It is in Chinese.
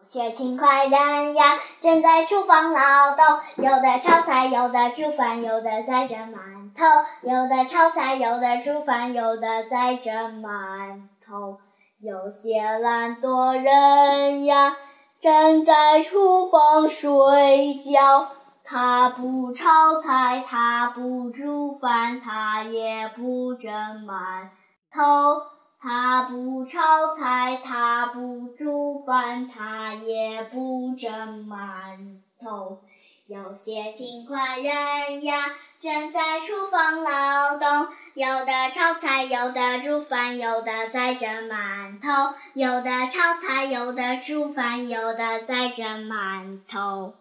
有些勤快人呀，正在厨房劳动，有的炒菜，有的煮饭，有的在蒸馒头。有的炒菜，有的煮饭，有的在蒸馒头。有些懒惰人呀，正在厨房睡觉。他不炒菜，他不煮饭，他也不蒸馒头。他不炒菜，他不煮饭，他也不蒸馒头。有些勤快人呀，正在厨房劳动，有的炒菜，有的煮饭，有的在蒸馒头。有的炒菜，有的煮饭，有的在蒸馒头。